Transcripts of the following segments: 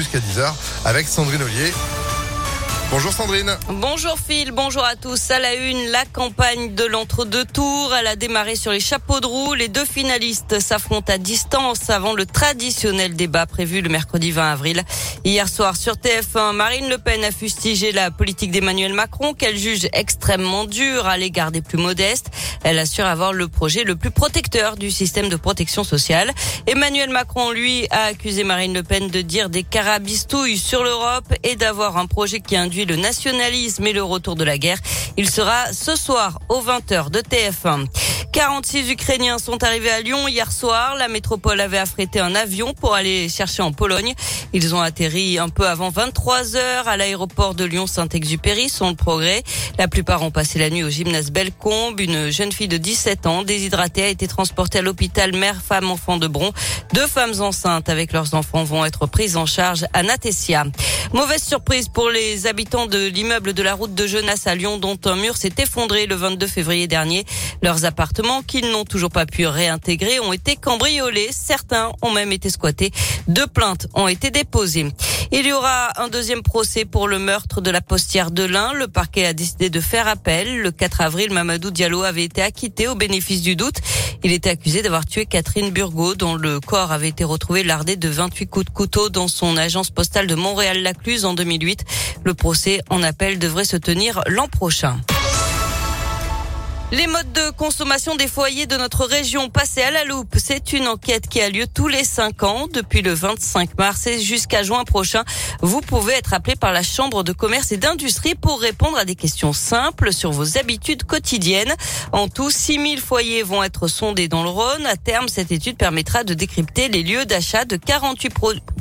jusqu'à 10h avec Sandrine Ollier. Bonjour Sandrine. Bonjour Phil, bonjour à tous. À la une, la campagne de l'entre-deux tours. Elle a démarré sur les chapeaux de roue. Les deux finalistes s'affrontent à distance avant le traditionnel débat prévu le mercredi 20 avril. Hier soir sur TF1, Marine Le Pen a fustigé la politique d'Emmanuel Macron qu'elle juge extrêmement dure à l'égard des plus modestes. Elle assure avoir le projet le plus protecteur du système de protection sociale. Emmanuel Macron, lui, a accusé Marine Le Pen de dire des carabistouilles sur l'Europe et d'avoir un projet qui induit le nationalisme et le retour de la guerre. Il sera ce soir aux 20h de TF1. 46 Ukrainiens sont arrivés à Lyon hier soir. La métropole avait affrété un avion pour aller chercher en Pologne. Ils ont atterri un peu avant 23 heures à l'aéroport de Lyon-Saint-Exupéry, sans le progrès. La plupart ont passé la nuit au gymnase Bellecombe. Une jeune fille de 17 ans, déshydratée, a été transportée à l'hôpital mère, femme, enfant de Bron. Deux femmes enceintes avec leurs enfants vont être prises en charge à Natessia. Mauvaise surprise pour les habitants de l'immeuble de la route de Genasse à Lyon, dont un mur s'est effondré le 22 février dernier. Leurs appartements qu'ils n'ont toujours pas pu réintégrer ont été cambriolés. Certains ont même été squattés. Deux plaintes ont été déposées. Il y aura un deuxième procès pour le meurtre de la postière de l'Ain. Le parquet a décidé de faire appel. Le 4 avril, Mamadou Diallo avait été acquitté au bénéfice du doute. Il était accusé d'avoir tué Catherine Burgot, dont le corps avait été retrouvé lardé de 28 coups de couteau dans son agence postale de Montréal-Lacluse en 2008. Le procès en appel devrait se tenir l'an prochain. Les modes de consommation des foyers de notre région passés à la loupe. C'est une enquête qui a lieu tous les cinq ans depuis le 25 mars et jusqu'à juin prochain. Vous pouvez être appelé par la Chambre de commerce et d'industrie pour répondre à des questions simples sur vos habitudes quotidiennes. En tout, 6000 foyers vont être sondés dans le Rhône. À terme, cette étude permettra de décrypter les lieux d'achat de 48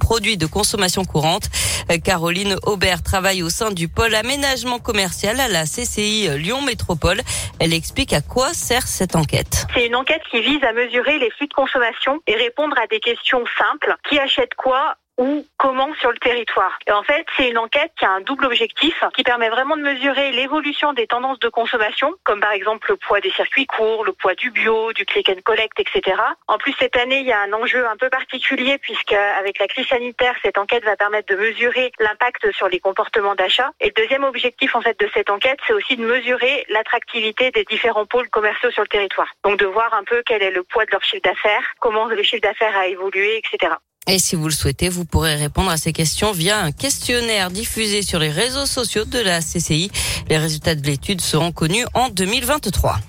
produits de consommation courante. Euh, Caroline Aubert travaille au sein du pôle aménagement commercial à la CCI Lyon Métropole. Elle explique à quoi sert cette enquête. C'est une enquête qui vise à mesurer les flux de consommation et répondre à des questions simples. Qui achète quoi ou comment sur le territoire. Et en fait, c'est une enquête qui a un double objectif, qui permet vraiment de mesurer l'évolution des tendances de consommation, comme par exemple le poids des circuits courts, le poids du bio, du click and collect, etc. En plus, cette année, il y a un enjeu un peu particulier puisque avec la crise sanitaire, cette enquête va permettre de mesurer l'impact sur les comportements d'achat. Et le deuxième objectif, en fait, de cette enquête, c'est aussi de mesurer l'attractivité des différents pôles commerciaux sur le territoire. Donc de voir un peu quel est le poids de leur chiffre d'affaires, comment le chiffre d'affaires a évolué, etc. Et si vous le souhaitez, vous pourrez répondre à ces questions via un questionnaire diffusé sur les réseaux sociaux de la CCI. Les résultats de l'étude seront connus en 2023.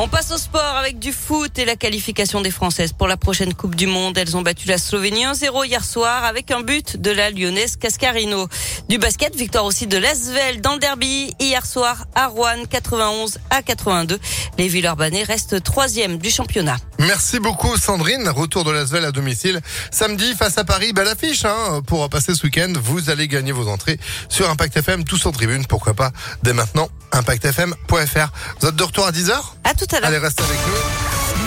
On passe au sport avec du foot et la qualification des Françaises pour la prochaine Coupe du Monde. Elles ont battu la Slovénie 1-0 hier soir avec un but de la lyonnaise Cascarino. Du basket, victoire aussi de l'Asvel dans le derby hier soir à Rouen 91 à 82. Les Villeurbanais restent troisième du championnat. Merci beaucoup Sandrine. Retour de l'Asvel à domicile samedi face à Paris. Belle affiche hein, pour passer ce week-end. Vous allez gagner vos entrées sur Impact FM, tous en tribune. Pourquoi pas dès maintenant impactfm.fr. Vous êtes de retour à 10h À tout à l'heure. Allez, restez avec nous.